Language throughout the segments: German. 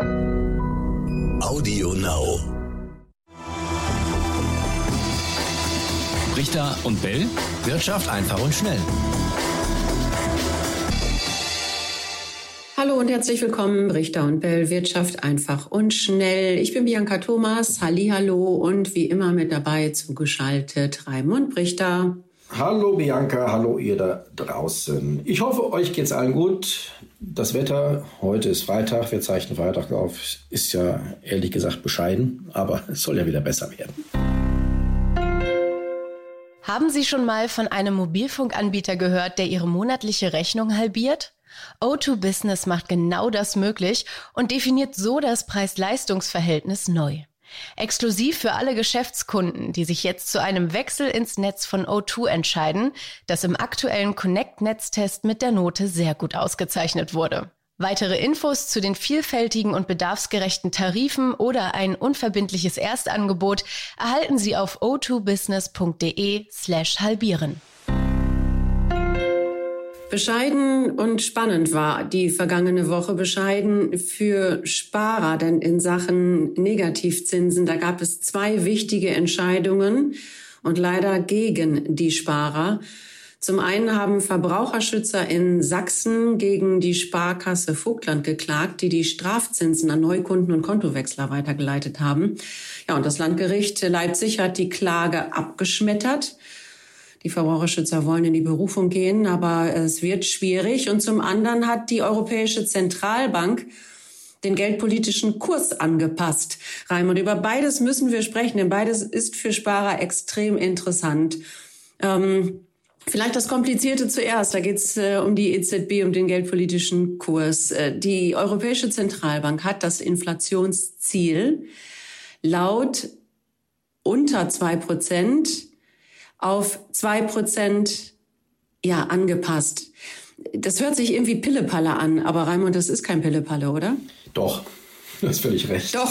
Audio Now. Richter und Bell. Wirtschaft einfach und schnell. Hallo und herzlich willkommen, Richter und Bell, Wirtschaft einfach und schnell. Ich bin Bianca Thomas, Hallo und wie immer mit dabei zugeschaltet Raimund Brichter. Hallo Bianca, hallo ihr da draußen. Ich hoffe, euch geht's allen gut. Das Wetter, heute ist Freitag, wir zeichnen Freitag auf, ist ja ehrlich gesagt bescheiden, aber es soll ja wieder besser werden. Haben Sie schon mal von einem Mobilfunkanbieter gehört, der Ihre monatliche Rechnung halbiert? O2 Business macht genau das möglich und definiert so das Preis-Leistungs-Verhältnis neu. Exklusiv für alle Geschäftskunden, die sich jetzt zu einem Wechsel ins Netz von O2 entscheiden, das im aktuellen Connect-Netztest mit der Note sehr gut ausgezeichnet wurde. Weitere Infos zu den vielfältigen und bedarfsgerechten Tarifen oder ein unverbindliches Erstangebot erhalten Sie auf o2business.de slash halbieren. Bescheiden und spannend war die vergangene Woche. Bescheiden für Sparer, denn in Sachen Negativzinsen, da gab es zwei wichtige Entscheidungen und leider gegen die Sparer. Zum einen haben Verbraucherschützer in Sachsen gegen die Sparkasse Vogtland geklagt, die die Strafzinsen an Neukunden und Kontowechsler weitergeleitet haben. Ja, und das Landgericht Leipzig hat die Klage abgeschmettert. Die Verbraucherschützer wollen in die Berufung gehen, aber es wird schwierig. Und zum anderen hat die Europäische Zentralbank den geldpolitischen Kurs angepasst. Raimund, über beides müssen wir sprechen, denn beides ist für Sparer extrem interessant. Ähm, Vielleicht das Komplizierte zuerst. Da geht es äh, um die EZB, um den geldpolitischen Kurs. Äh, die Europäische Zentralbank hat das Inflationsziel laut unter zwei Prozent auf zwei Prozent ja, angepasst. Das hört sich irgendwie Pillepalle an, aber Raimund, das ist kein Pillepalle, oder? Doch, du hast völlig recht. Doch.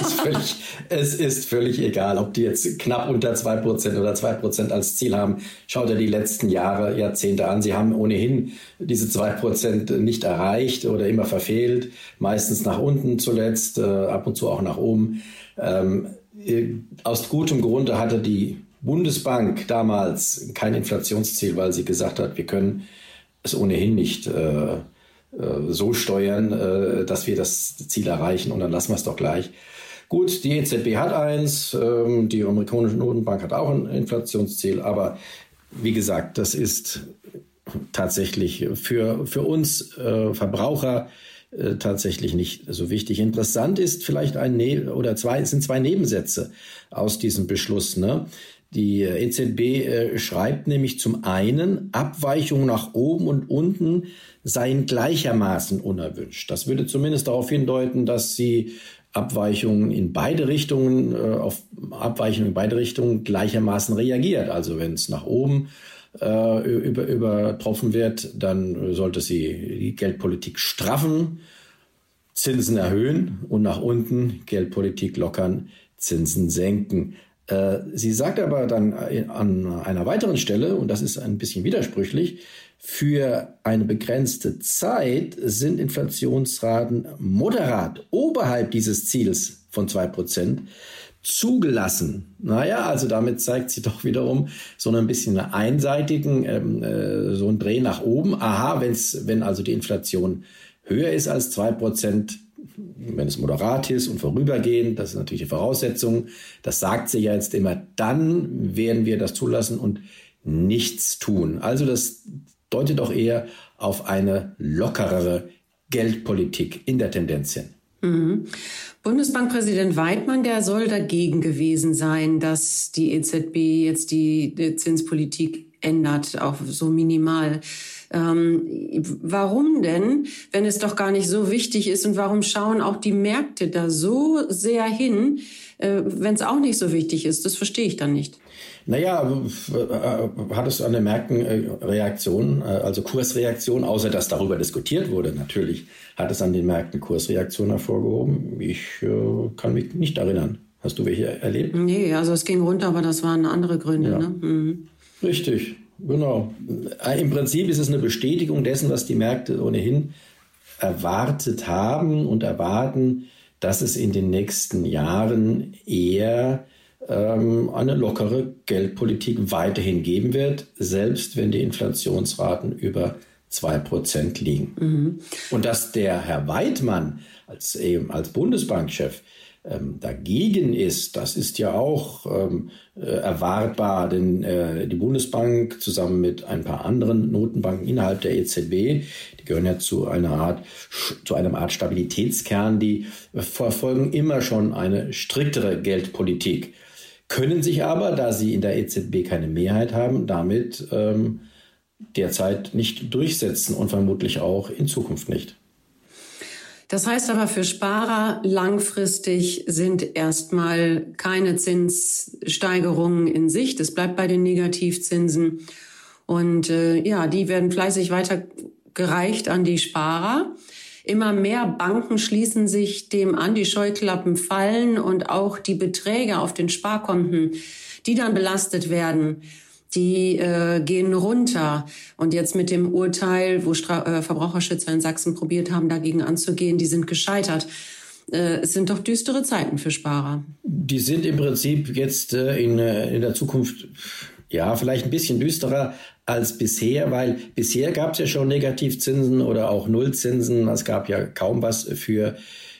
es, ist völlig, es ist völlig egal, ob die jetzt knapp unter 2% oder 2% als Ziel haben. Schaut dir die letzten Jahre, Jahrzehnte an. Sie haben ohnehin diese 2% nicht erreicht oder immer verfehlt. Meistens nach unten zuletzt, äh, ab und zu auch nach oben. Ähm, äh, aus gutem Grunde hatte die Bundesbank damals kein Inflationsziel, weil sie gesagt hat, wir können es ohnehin nicht äh, äh, so steuern, äh, dass wir das Ziel erreichen und dann lassen wir es doch gleich. Gut, die EZB hat eins, ähm, die amerikanische Notenbank hat auch ein Inflationsziel, aber wie gesagt, das ist tatsächlich für, für uns äh, Verbraucher äh, tatsächlich nicht so wichtig. Interessant ist vielleicht ein ne oder zwei sind zwei Nebensätze aus diesem Beschluss. Ne? Die EZB äh, schreibt nämlich zum einen, Abweichungen nach oben und unten seien gleichermaßen unerwünscht. Das würde zumindest darauf hindeuten, dass sie Abweichungen in beide Richtungen, äh, auf Abweichungen in beide Richtungen gleichermaßen reagiert. Also wenn es nach oben äh, über, übertroffen wird, dann sollte sie die Geldpolitik straffen, Zinsen erhöhen und nach unten Geldpolitik lockern, Zinsen senken. Äh, sie sagt aber dann an einer weiteren Stelle, und das ist ein bisschen widersprüchlich, für eine begrenzte Zeit sind Inflationsraten moderat oberhalb dieses Ziels von zwei Prozent zugelassen. Naja, also damit zeigt sie doch wiederum so ein bisschen einen einseitigen, ähm, äh, so ein Dreh nach oben. Aha, wenn's, wenn also die Inflation höher ist als zwei Prozent, wenn es moderat ist und vorübergehend, das ist natürlich eine Voraussetzung. Das sagt sie ja jetzt immer, dann werden wir das zulassen und nichts tun. Also das deutet doch eher auf eine lockerere Geldpolitik in der Tendenz hin. Mhm. Bundesbankpräsident Weidmann, der soll dagegen gewesen sein, dass die EZB jetzt die Zinspolitik ändert, auch so minimal. Ähm, warum denn, wenn es doch gar nicht so wichtig ist und warum schauen auch die Märkte da so sehr hin, äh, wenn es auch nicht so wichtig ist? Das verstehe ich dann nicht. Naja, äh, hat es an den Märkten äh, Reaktionen, äh, also Kursreaktionen, außer dass darüber diskutiert wurde, natürlich, hat es an den Märkten Kursreaktionen hervorgehoben. Ich äh, kann mich nicht erinnern. Hast du welche erlebt? Nee, also es ging runter, aber das waren andere Gründe. Ja. Ne? Mhm. Richtig. Genau. Im Prinzip ist es eine Bestätigung dessen, was die Märkte ohnehin erwartet haben und erwarten, dass es in den nächsten Jahren eher ähm, eine lockere Geldpolitik weiterhin geben wird, selbst wenn die Inflationsraten über 2% liegen. Mhm. Und dass der Herr Weidmann als, als Bundesbankchef ähm, dagegen ist, das ist ja auch ähm, äh, erwartbar, denn äh, die Bundesbank zusammen mit ein paar anderen Notenbanken innerhalb der EZB, die gehören ja zu einer Art, zu einem Art Stabilitätskern, die verfolgen immer schon eine striktere Geldpolitik, können sich aber, da sie in der EZB keine Mehrheit haben, damit ähm, derzeit nicht durchsetzen und vermutlich auch in Zukunft nicht. Das heißt aber für Sparer langfristig sind erstmal keine Zinssteigerungen in Sicht. Es bleibt bei den Negativzinsen. Und äh, ja, die werden fleißig weitergereicht an die Sparer. Immer mehr Banken schließen sich dem an, die Scheuklappen fallen und auch die Beträge auf den Sparkonten, die dann belastet werden, die äh, gehen runter. Und jetzt mit dem Urteil, wo Stra äh, Verbraucherschützer in Sachsen probiert haben, dagegen anzugehen, die sind gescheitert. Äh, es sind doch düstere Zeiten für Sparer. Die sind im Prinzip jetzt äh, in, äh, in der Zukunft ja, vielleicht ein bisschen düsterer als bisher, weil bisher gab es ja schon Negativzinsen oder auch Nullzinsen. Es gab ja kaum was für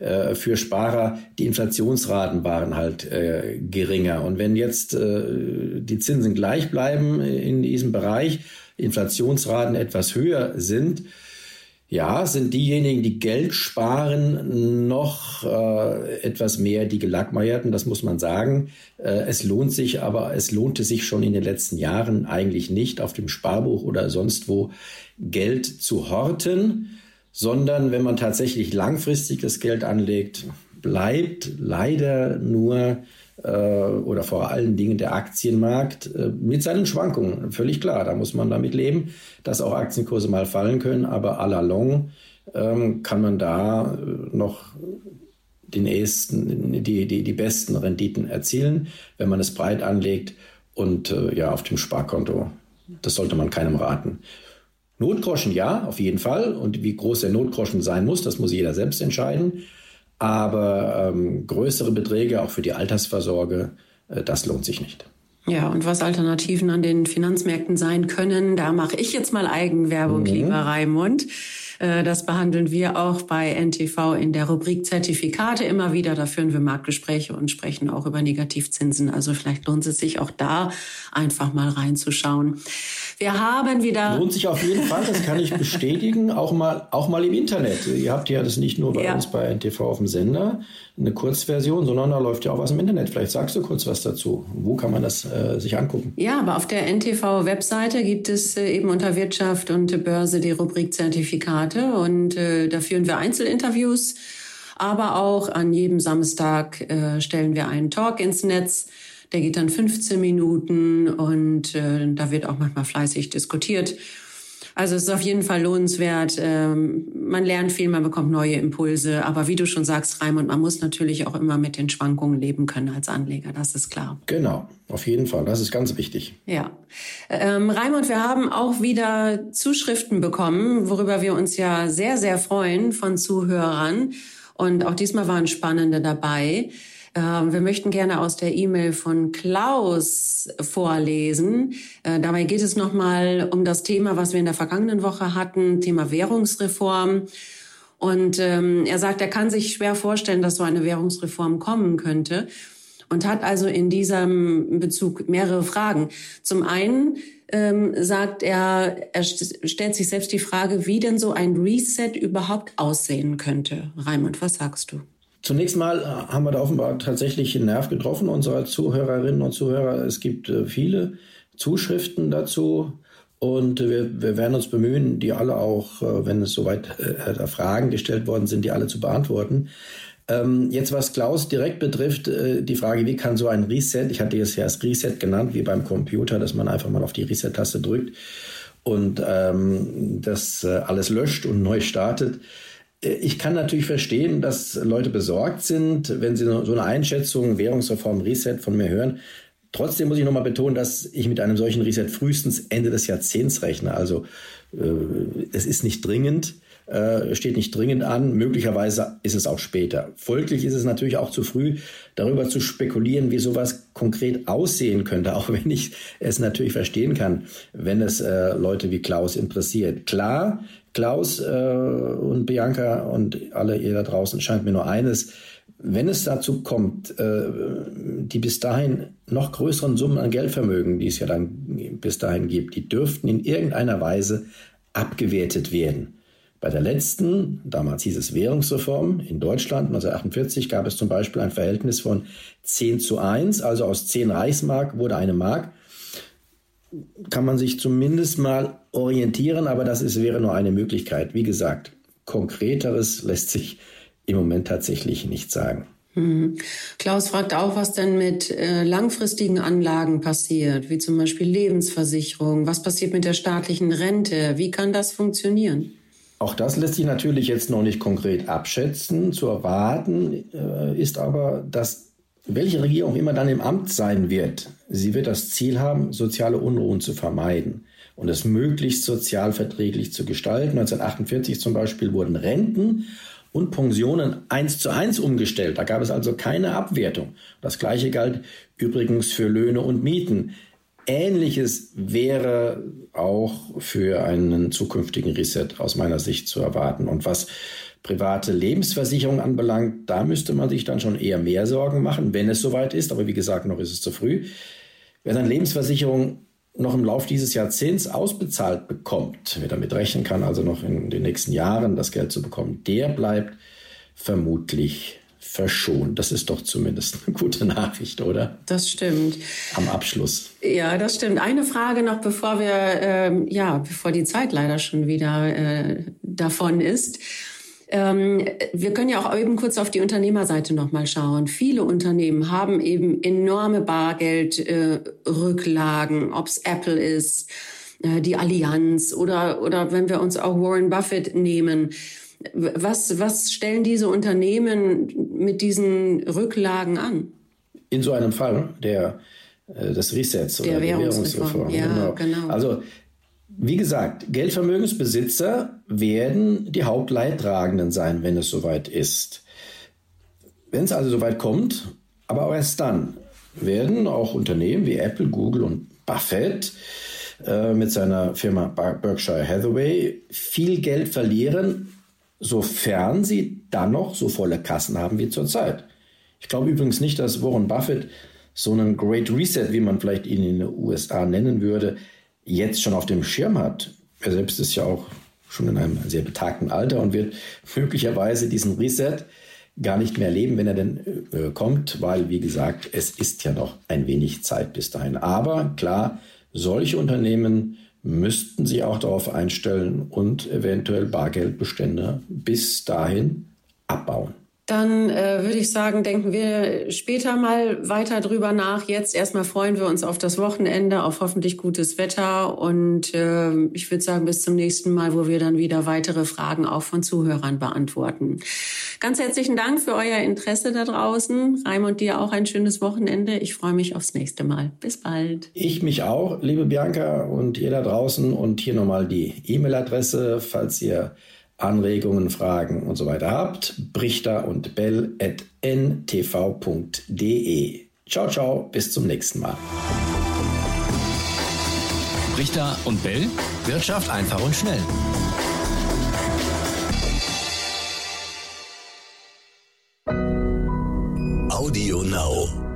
äh, für Sparer, die Inflationsraten waren halt äh, geringer. Und wenn jetzt äh, die Zinsen gleich bleiben in diesem Bereich, Inflationsraten etwas höher sind, ja, sind diejenigen, die Geld sparen, noch äh, etwas mehr die Gelackmeierten, das muss man sagen. Äh, es lohnt sich, aber es lohnte sich schon in den letzten Jahren eigentlich nicht, auf dem Sparbuch oder sonst wo Geld zu horten sondern wenn man tatsächlich langfristig das Geld anlegt, bleibt leider nur äh, oder vor allen Dingen der Aktienmarkt äh, mit seinen Schwankungen. Völlig klar, da muss man damit leben, dass auch Aktienkurse mal fallen können, aber à la long ähm, kann man da äh, noch den ersten, die, die, die besten Renditen erzielen, wenn man es breit anlegt und äh, ja auf dem Sparkonto. Das sollte man keinem raten. Notgroschen ja, auf jeden Fall. Und wie groß der Notgroschen sein muss, das muss jeder selbst entscheiden. Aber ähm, größere Beträge auch für die Altersvorsorge, äh, das lohnt sich nicht. Ja, und was Alternativen an den Finanzmärkten sein können, da mache ich jetzt mal Eigenwerbung, mhm. lieber Raimund. Äh, das behandeln wir auch bei NTV in der Rubrik Zertifikate immer wieder. Da führen wir Marktgespräche und sprechen auch über Negativzinsen. Also vielleicht lohnt es sich auch da einfach mal reinzuschauen. Wir haben wieder. Lohnt sich auf jeden Fall, das kann ich bestätigen, auch mal, auch mal im Internet. Ihr habt ja das nicht nur bei ja. uns bei NTV auf dem Sender, eine Kurzversion, sondern da läuft ja auch was im Internet. Vielleicht sagst du kurz was dazu. Wo kann man das äh, sich angucken? Ja, aber auf der NTV-Webseite gibt es äh, eben unter Wirtschaft und Börse die Rubrik Zertifikate und äh, da führen wir Einzelinterviews. Aber auch an jedem Samstag äh, stellen wir einen Talk ins Netz der geht dann 15 Minuten und äh, da wird auch manchmal fleißig diskutiert. Also es ist auf jeden Fall lohnenswert. Ähm, man lernt viel, man bekommt neue Impulse. Aber wie du schon sagst, Raimund, man muss natürlich auch immer mit den Schwankungen leben können als Anleger. Das ist klar. Genau, auf jeden Fall. Das ist ganz wichtig. Ja. Ähm, Raimund, wir haben auch wieder Zuschriften bekommen, worüber wir uns ja sehr, sehr freuen von Zuhörern. Und auch diesmal waren spannende dabei. Ähm, wir möchten gerne aus der E-Mail von Klaus vorlesen. Äh, dabei geht es nochmal um das Thema, was wir in der vergangenen Woche hatten, Thema Währungsreform. Und ähm, er sagt, er kann sich schwer vorstellen, dass so eine Währungsreform kommen könnte und hat also in diesem Bezug mehrere Fragen. Zum einen ähm, sagt er, er stellt sich selbst die Frage, wie denn so ein Reset überhaupt aussehen könnte. Raimund, was sagst du? Zunächst mal äh, haben wir da offenbar tatsächlich einen Nerv getroffen unserer Zuhörerinnen und Zuhörer. Es gibt äh, viele Zuschriften dazu und wir, wir werden uns bemühen, die alle auch, äh, wenn es soweit Fragen gestellt worden sind, die alle zu beantworten. Ähm, jetzt was Klaus direkt betrifft, die Frage, wie kann so ein Reset, ich hatte es ja als Reset genannt, wie beim Computer, dass man einfach mal auf die Reset-Taste drückt und ähm, das alles löscht und neu startet. Äh, ich kann natürlich verstehen, dass Leute besorgt sind, wenn sie so eine Einschätzung, Währungsreform, Reset von mir hören. Trotzdem muss ich nochmal betonen, dass ich mit einem solchen Reset frühestens Ende des Jahrzehnts rechne. Also äh, es ist nicht dringend. Äh, steht nicht dringend an. Möglicherweise ist es auch später. Folglich ist es natürlich auch zu früh, darüber zu spekulieren, wie sowas konkret aussehen könnte, auch wenn ich es natürlich verstehen kann, wenn es äh, Leute wie Klaus interessiert. Klar, Klaus äh, und Bianca und alle ihr da draußen scheint mir nur eines, wenn es dazu kommt, äh, die bis dahin noch größeren Summen an Geldvermögen, die es ja dann bis dahin gibt, die dürften in irgendeiner Weise abgewertet werden. Bei der letzten, damals hieß es Währungsreform in Deutschland, 1948, gab es zum Beispiel ein Verhältnis von 10 zu 1, also aus 10 Reichsmark wurde eine Mark. Kann man sich zumindest mal orientieren, aber das ist, wäre nur eine Möglichkeit. Wie gesagt, konkreteres lässt sich im Moment tatsächlich nicht sagen. Mhm. Klaus fragt auch, was denn mit äh, langfristigen Anlagen passiert, wie zum Beispiel Lebensversicherung. Was passiert mit der staatlichen Rente? Wie kann das funktionieren? Auch das lässt sich natürlich jetzt noch nicht konkret abschätzen. Zu erwarten äh, ist aber, dass welche Regierung immer dann im Amt sein wird, sie wird das Ziel haben, soziale Unruhen zu vermeiden und es möglichst sozial verträglich zu gestalten. 1948 zum Beispiel wurden Renten und Pensionen eins zu eins umgestellt. Da gab es also keine Abwertung. Das gleiche galt übrigens für Löhne und Mieten. Ähnliches wäre auch für einen zukünftigen Reset aus meiner Sicht zu erwarten. Und was private Lebensversicherung anbelangt, da müsste man sich dann schon eher mehr Sorgen machen, wenn es soweit ist. Aber wie gesagt, noch ist es zu früh. Wer seine Lebensversicherung noch im Laufe dieses Jahrzehnts ausbezahlt bekommt, wer damit rechnen kann, also noch in den nächsten Jahren das Geld zu bekommen, der bleibt vermutlich verschont. Das ist doch zumindest eine gute Nachricht, oder? Das stimmt. Am Abschluss. Ja, das stimmt. Eine Frage noch, bevor wir, ähm, ja, bevor die Zeit leider schon wieder äh, davon ist. Ähm, wir können ja auch eben kurz auf die Unternehmerseite nochmal schauen. Viele Unternehmen haben eben enorme Bargeldrücklagen, äh, ob es Apple ist, äh, die Allianz oder, oder wenn wir uns auch Warren Buffett nehmen. Was, was stellen diese Unternehmen mit diesen Rücklagen an? In so einem Fall der, äh, des Resets oder der Währungsreform. Ja, genau. genau. Also wie gesagt, Geldvermögensbesitzer werden die Hauptleidtragenden sein, wenn es soweit ist. Wenn es also soweit kommt, aber auch erst dann, werden auch Unternehmen wie Apple, Google und Buffett äh, mit seiner Firma Berkshire Hathaway viel Geld verlieren, sofern sie dann noch so volle Kassen haben wie zurzeit. Ich glaube übrigens nicht, dass Warren Buffett so einen Great Reset, wie man vielleicht ihn in den USA nennen würde, jetzt schon auf dem Schirm hat. Er selbst ist ja auch schon in einem sehr betagten Alter und wird möglicherweise diesen Reset gar nicht mehr erleben, wenn er denn äh, kommt, weil, wie gesagt, es ist ja noch ein wenig Zeit bis dahin. Aber klar, solche Unternehmen müssten sich auch darauf einstellen und eventuell Bargeldbestände bis dahin abbauen. Dann äh, würde ich sagen, denken wir später mal weiter drüber nach. Jetzt erstmal freuen wir uns auf das Wochenende, auf hoffentlich gutes Wetter. Und äh, ich würde sagen, bis zum nächsten Mal, wo wir dann wieder weitere Fragen auch von Zuhörern beantworten. Ganz herzlichen Dank für euer Interesse da draußen. Raimund, dir auch ein schönes Wochenende. Ich freue mich aufs nächste Mal. Bis bald. Ich mich auch, liebe Bianca und ihr da draußen. Und hier nochmal die E-Mail-Adresse, falls ihr Anregungen, Fragen und so weiter habt, brichter und bell at ntv.de. Ciao, ciao, bis zum nächsten Mal. Brichter und Bell, Wirtschaft einfach und schnell. Audio Now.